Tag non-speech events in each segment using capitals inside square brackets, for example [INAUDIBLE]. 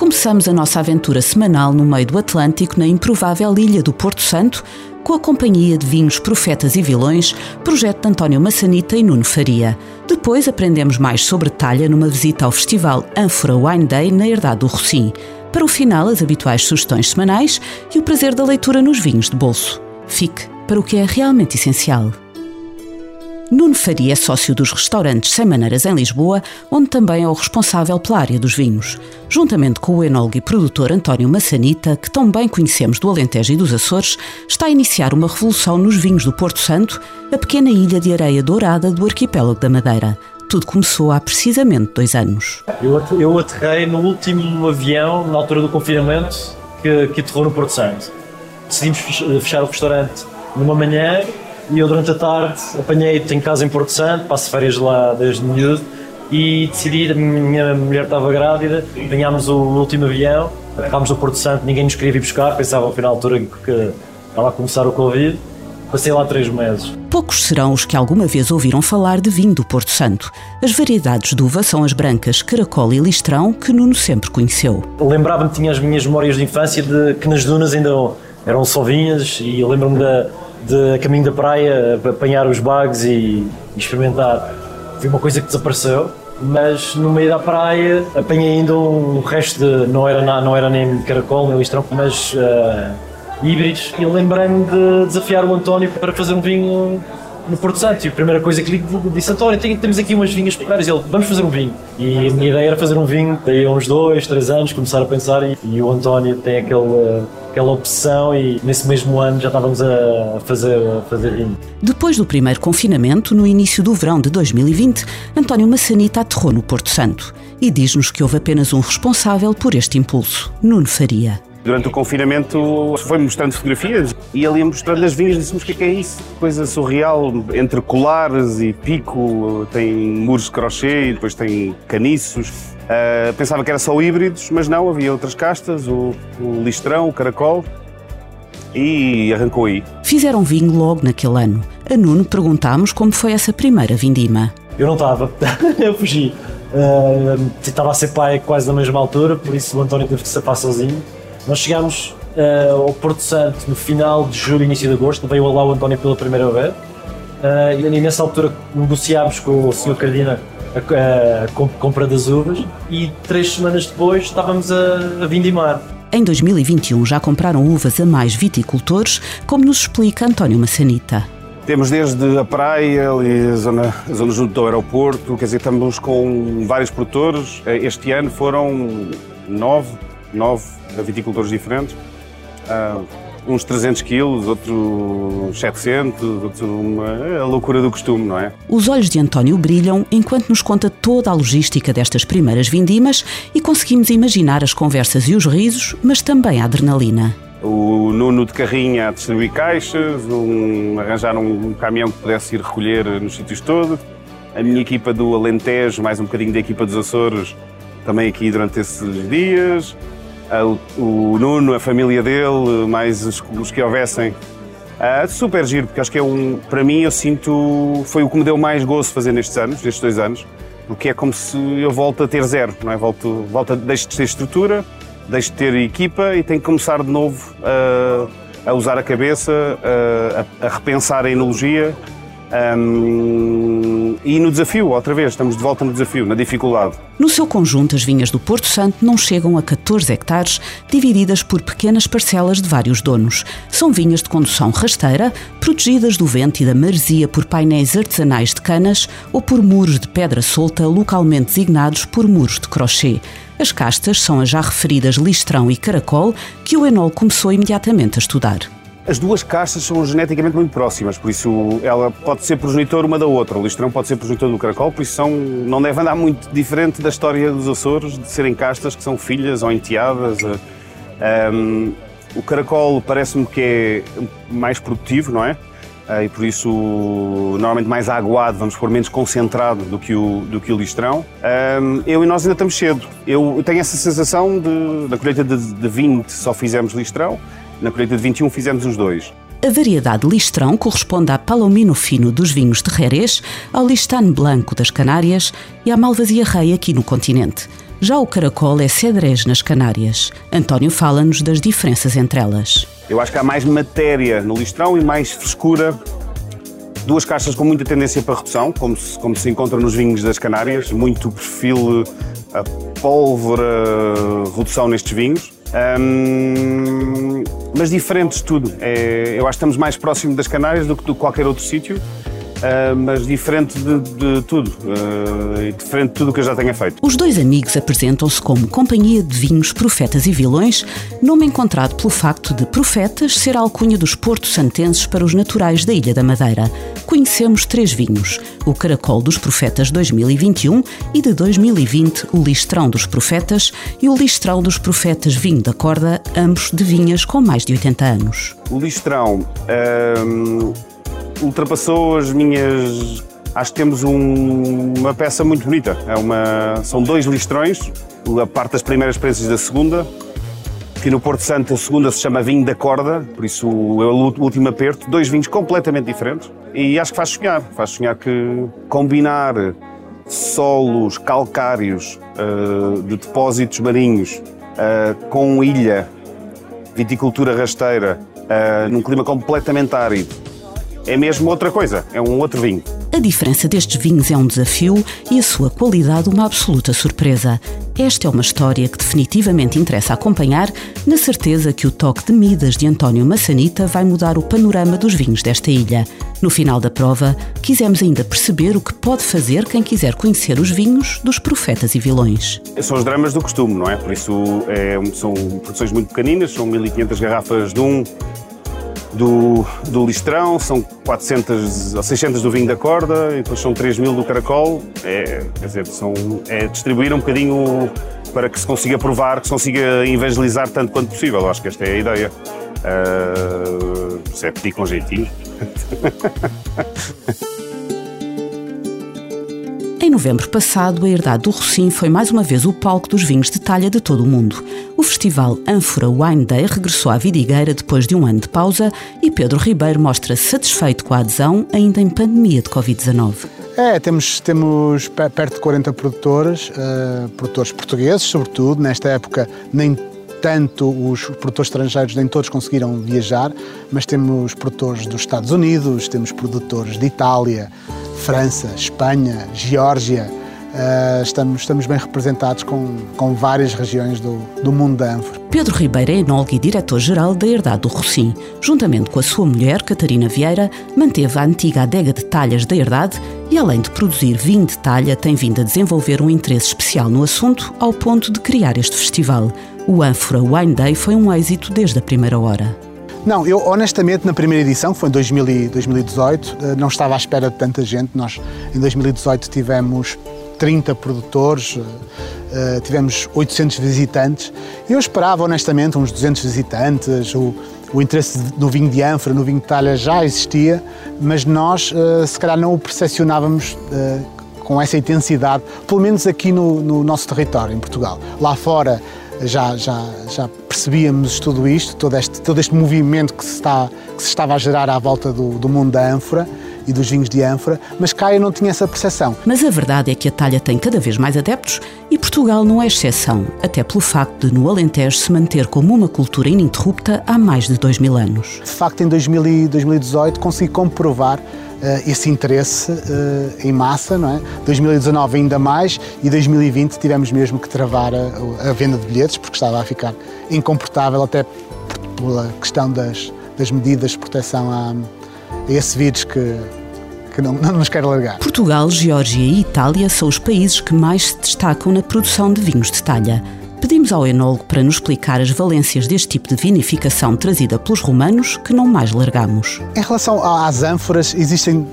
Começamos a nossa aventura semanal no meio do Atlântico, na improvável ilha do Porto Santo, com a companhia de vinhos Profetas e Vilões, projeto de António Massanita e Nuno Faria. Depois aprendemos mais sobre talha numa visita ao festival Ânfora Wine Day na Herdade do Rocim. Para o final, as habituais sugestões semanais e o prazer da leitura nos vinhos de bolso. Fique para o que é realmente essencial. Nuno Faria é sócio dos restaurantes Sem Maneiras em Lisboa, onde também é o responsável pela área dos vinhos. Juntamente com o enólogo e produtor António Massanita, que tão bem conhecemos do Alentejo e dos Açores, está a iniciar uma revolução nos vinhos do Porto Santo, a pequena ilha de areia dourada do arquipélago da Madeira. Tudo começou há precisamente dois anos. Eu, aterrei no último avião, na altura do confinamento, que, que aterrou no Porto Santo. Decidimos fechar o restaurante numa manhã e eu durante a tarde apanhei, tenho casa em Porto Santo, passo férias lá desde miúdo e decidi, a minha mulher estava grávida, apanhámos o último avião, aterrámos no Porto Santo, ninguém nos queria vir buscar, pensava ao final da altura que ela a começar o Covid. Passei lá três meses. Poucos serão os que alguma vez ouviram falar de vinho do Porto Santo. As variedades de uva são as brancas Caracol e Listrão, que Nuno sempre conheceu. Lembrava-me, tinha as minhas memórias de infância, de que nas dunas ainda eram só vinhas e lembro-me da de caminho da praia, apanhar os bugs e, experimentar. Foi uma coisa que desapareceu, mas no meio da praia apanhei ainda um resto de. não era, não era nem caracol nem listrão, mas uh, híbridos. E lembrei-me de desafiar o António para fazer um vinho no Porto Santo. E a primeira coisa que lhe disse, António, temos aqui umas vinhas peculiares. E ele, vamos fazer um vinho. E a minha ideia era fazer um vinho, daí uns dois, três anos, começar a pensar. E, e o António tem aquele, aquela opção e nesse mesmo ano já estávamos a fazer, a fazer vinho. Depois do primeiro confinamento, no início do verão de 2020, António Massanita aterrou no Porto Santo e diz-nos que houve apenas um responsável por este impulso, Nuno Faria. Durante o confinamento foi mostrando fotografias e ali mostrando as vinhas disse-nos o que é, que é isso? Coisa surreal, entre colares e pico, tem muros de crochê e depois tem caniços. Uh, pensava que era só híbridos, mas não, havia outras castas, o, o listrão, o caracol e arrancou aí. Fizeram vinho logo naquele ano. A Nuno perguntámos como foi essa primeira vindima. Eu não estava, [LAUGHS] eu fugi. Uh, estava a ser pai quase na mesma altura, por isso o António teve que se safar sozinho. Nós chegámos uh, ao Porto Santo no final de julho, início de agosto, veio lá o António pela primeira vez. Uh, e nessa altura negociámos com o Sr. Cardina a, a, a, compra das uvas e três semanas depois estávamos a, a vindimar. Em 2021 já compraram uvas a mais viticultores, como nos explica António Massanita. Temos desde a praia, ali a zona, a zona junto do aeroporto, quer dizer, estamos com vários produtores. Este ano foram nove, nove viticultores diferentes. Uh, uns 300 quilos, outros 700, outros uma, é a loucura do costume, não é? Os olhos de António brilham enquanto nos conta toda a logística destas primeiras vindimas e conseguimos imaginar as conversas e os risos, mas também a adrenalina. O Nuno de carrinha a distribuir caixas, um, arranjar um, um caminhão que pudesse ir recolher nos sítios todos. A minha equipa do Alentejo, mais um bocadinho da equipa dos Açores, também aqui durante esses dias. O, o, Nuno, a família dele, mais os, os que houvessem. Uh, super giro, porque acho que é um. Para mim, eu sinto. Foi o que me deu mais gozo fazer nestes anos, nestes dois anos, porque é como se eu volto a ter zero, não é? Volto, volto a, deixo de ter estrutura, deixo de ter equipa e tenho que começar de novo a, a usar a cabeça, a, a repensar a enologia um, e no desafio, outra vez, estamos de volta no desafio, na dificuldade. No seu conjunto, as vinhas do Porto Santo não chegam a 14 hectares, divididas por pequenas parcelas de vários donos. São vinhas de condução rasteira, protegidas do vento e da maresia por painéis artesanais de canas ou por muros de pedra solta, localmente designados por muros de crochê. As castas são as já referidas listrão e caracol, que o Enol começou imediatamente a estudar. As duas castas são geneticamente muito próximas, por isso ela pode ser progenitor uma da outra. O listrão pode ser progenitor do caracol, por isso são, não deve andar muito diferente da história dos Açores, de serem castas que são filhas ou enteadas. Um, O caracol parece-me que é mais produtivo, não é? e por isso normalmente mais aguado, vamos pôr menos concentrado do que o, do que o listrão. eu e nós ainda estamos cedo. Eu tenho essa sensação de, na colheita de, de 20 só fizemos listrão, na colheita de 21 fizemos os dois. A variedade listrão corresponde à Palomino Fino dos vinhos de Jerez, ao Listane Blanco das Canárias e à Malvasia Rei aqui no continente. Já o caracol é cedrez nas Canárias. António fala-nos das diferenças entre elas. Eu acho que há mais matéria no listrão e mais frescura. Duas caixas com muita tendência para redução, como se, como se encontra nos vinhos das Canárias, muito perfil a pólvora, redução nestes vinhos. Um, mas diferentes de tudo. É, eu acho que estamos mais próximos das Canárias do que de qualquer outro sítio. Uh, mas diferente de, de tudo, uh, diferente de tudo que eu já tenha feito. Os dois amigos apresentam-se como Companhia de Vinhos Profetas e Vilões, nome encontrado pelo facto de Profetas ser a alcunha dos portos santenses para os naturais da Ilha da Madeira. Conhecemos três vinhos, o Caracol dos Profetas 2021 e de 2020 o Listrão dos Profetas e o Listrão dos Profetas Vinho da Corda, ambos de vinhas com mais de 80 anos. O Listrão... Um ultrapassou as minhas. Acho que temos um, uma peça muito bonita. É uma, são dois listrões, a parte das primeiras experiências da segunda. Aqui no Porto Santo, a segunda se chama Vinho da Corda, por isso é o último aperto. Dois vinhos completamente diferentes. E acho que faz sonhar. Faz sonhar que combinar solos calcários uh, de depósitos marinhos uh, com ilha, viticultura rasteira, uh, num clima completamente árido é mesmo outra coisa, é um outro vinho. A diferença destes vinhos é um desafio e a sua qualidade uma absoluta surpresa. Esta é uma história que definitivamente interessa acompanhar, na certeza que o toque de Midas de António Massanita vai mudar o panorama dos vinhos desta ilha. No final da prova, quisemos ainda perceber o que pode fazer quem quiser conhecer os vinhos dos profetas e vilões. São os dramas do costume, não é? Por isso é, são produções muito pequeninas, são 1500 garrafas de um, do, do listrão, são 400 ou 600 do vinho da corda, e depois são 3 mil do caracol. É, quer dizer, são, é distribuir um bocadinho para que se consiga provar, que se consiga evangelizar tanto quanto possível. Acho que esta é a ideia. Uh, se é pedir com jeitinho. [LAUGHS] Em novembro passado, a Herdade do Rocim foi mais uma vez o palco dos vinhos de talha de todo o mundo. O festival Ânfora Wine Day regressou à Vidigueira depois de um ano de pausa e Pedro Ribeiro mostra-se satisfeito com a adesão, ainda em pandemia de Covid-19. É, temos, temos perto de 40 produtores, uh, produtores portugueses, sobretudo. Nesta época, nem tanto os produtores estrangeiros, nem todos conseguiram viajar, mas temos produtores dos Estados Unidos, temos produtores de Itália, França, Espanha, Geórgia. Uh, estamos, estamos bem representados com, com várias regiões do, do mundo da ânfora. Pedro Ribeiro é enólogo e diretor-geral da Herdade do Rocim. Juntamente com a sua mulher, Catarina Vieira, manteve a antiga adega de talhas da Herdade e, além de produzir vinho de talha, tem vindo a desenvolver um interesse especial no assunto ao ponto de criar este festival. O Ânfora Wine Day foi um êxito desde a primeira hora. Não, eu honestamente na primeira edição, que foi em 2018, eh, não estava à espera de tanta gente. Nós em 2018 tivemos 30 produtores, eh, eh, tivemos 800 visitantes. Eu esperava honestamente uns 200 visitantes. O interesse no vinho de ânfora, no vinho de talha já existia, mas nós se calhar não o percepcionávamos com essa intensidade, pelo menos aqui no, no nosso território, em Portugal. Lá fora já, já, já percebíamos tudo isto, todo este, todo este movimento que se, está, que se estava a gerar à volta do, do mundo da ânfora e dos vinhos de ânfora, mas eu não tinha essa percepção. Mas a verdade é que a talha tem cada vez mais adeptos e Portugal não é exceção, até pelo facto de no Alentejo se manter como uma cultura ininterrupta há mais de dois mil anos. De facto, em 2018 consegui comprovar uh, esse interesse uh, em massa, não é? 2019 ainda mais e 2020 tivemos mesmo que travar a, a venda de bilhetes porque estava a ficar incomportável até pela questão das, das medidas de proteção a, a esse vírus que, que não, não, nos quer largar. Portugal, Geórgia e Itália são os países que mais se destacam na produção de vinhos de talha. Pedimos ao enólogo para nos explicar as valências deste tipo de vinificação trazida pelos romanos que não mais largamos. Em relação às ânforas, existem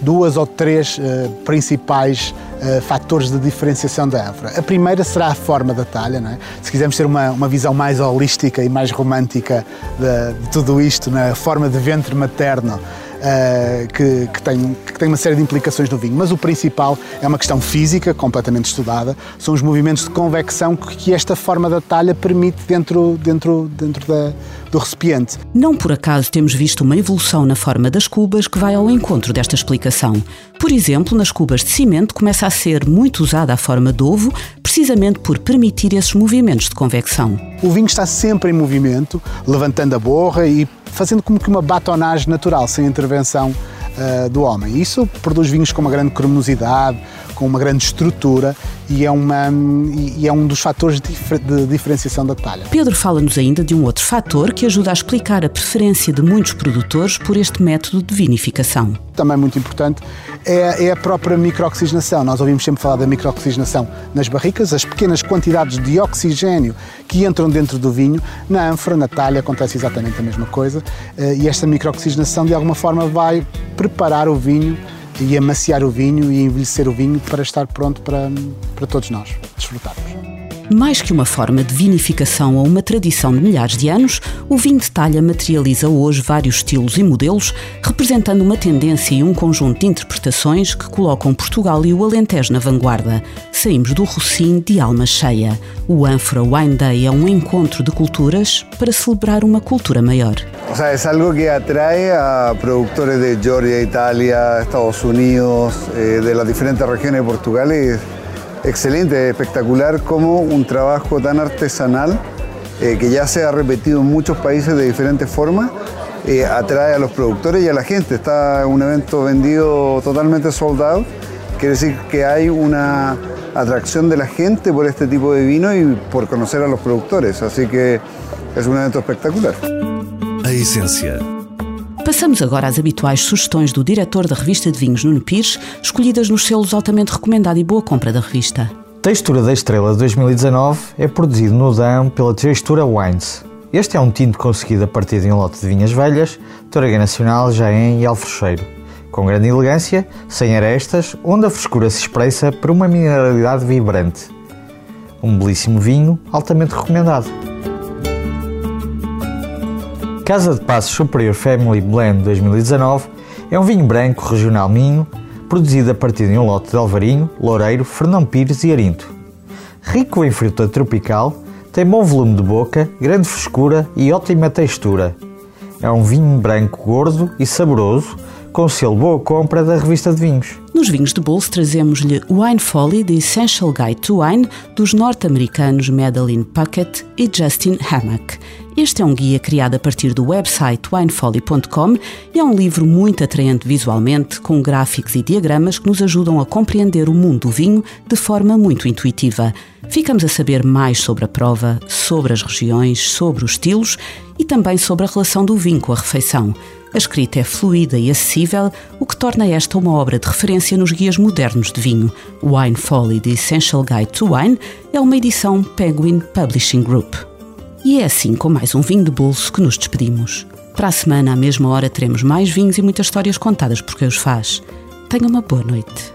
duas ou três uh, principais uh, fatores de diferenciação da ânfora. A primeira será a forma da talha, é? se quisermos ter uma, uma visão mais holística e mais romântica de, de tudo isto, na é? forma de ventre materno, uh, que, que, tem, que tem uma série de implicações no vinho. Mas o principal é uma questão física, completamente estudada, são os movimentos de convecção que esta forma da talha permite dentro, dentro, dentro da, do recipiente. Não por acaso temos visto uma evolução na forma das cubas que vai ao encontro desta explicação. Por exemplo, nas cubas de cimento começa a ser muito usada a forma de ovo, precisamente por permitir esses movimentos de convecção. O vinho está sempre em movimento, levantando a borra e fazendo como que uma batonagem natural, sem intervenção uh, do homem. Isso produz vinhos com uma grande cremosidade, com uma grande estrutura e é, uma, e é um dos fatores de, de diferenciação da talha. Pedro fala-nos ainda de um outro fator que ajuda a explicar a preferência de muitos produtores por este método de vinificação. Também muito importante é, é a própria microoxigenação. Nós ouvimos sempre falar da microoxigenação nas barricas, as pequenas quantidades de oxigênio que entram dentro do vinho. Na ânfora, na talha, acontece exatamente a mesma coisa eh, e esta microoxigenação de alguma forma vai preparar o vinho e amaciar o vinho e envelhecer o vinho para estar pronto para, para todos nós desfrutarmos. Mais que uma forma de vinificação ou uma tradição de milhares de anos, o vinho de talha materializa hoje vários estilos e modelos, representando uma tendência e um conjunto de interpretações que colocam Portugal e o Alentejo na vanguarda. Saímos do Rocim de alma cheia. O Anfora Wine Day é um encontro de culturas para celebrar uma cultura maior. O sea, es algo que atrae a productores de Georgia, Italia, Estados Unidos, eh, de las diferentes regiones de Portugal y excelente, espectacular como un trabajo tan artesanal eh, que ya se ha repetido en muchos países de diferentes formas, eh, atrae a los productores y a la gente. Está un evento vendido totalmente soldado, quiere decir que hay una atracción de la gente por este tipo de vino y por conocer a los productores, así que es un evento espectacular. A essência Passamos agora às habituais sugestões do diretor da revista de vinhos, Nuno Pires, escolhidas nos selos altamente recomendado e boa compra da revista. Textura da Estrela de 2019 é produzido no DAM pela Textura Wines. Este é um tinto conseguido a partir de um lote de vinhas velhas, Torrega Nacional, Jaén e Alfrecheiro, com grande elegância, sem arestas, onde a frescura se expressa por uma mineralidade vibrante. Um belíssimo vinho, altamente recomendado. Casa de Passos Superior Family Blend 2019 é um vinho branco regional Minho, produzido a partir de um lote de Alvarinho, Loureiro, Fernão Pires e Arinto. Rico em fruta tropical, tem bom volume de boca, grande frescura e ótima textura. É um vinho branco gordo e saboroso, com selo Boa Compra da revista de vinhos. Nos vinhos de bolso trazemos-lhe Wine Folly The Essential Guide to Wine dos norte-americanos Madeline Puckett e Justin Hammack. Este é um guia criado a partir do website winefolly.com e é um livro muito atraente visualmente, com gráficos e diagramas que nos ajudam a compreender o mundo do vinho de forma muito intuitiva. Ficamos a saber mais sobre a prova, sobre as regiões, sobre os estilos e também sobre a relação do vinho com a refeição. A escrita é fluida e acessível, o que torna esta uma obra de referência nos guias modernos de vinho. Wine Folly The Essential Guide to Wine é uma edição Penguin Publishing Group. E é assim, com mais um vinho de bolso, que nos despedimos. Para a semana, à mesma hora, teremos mais vinhos e muitas histórias contadas por quem os faz. Tenha uma boa noite.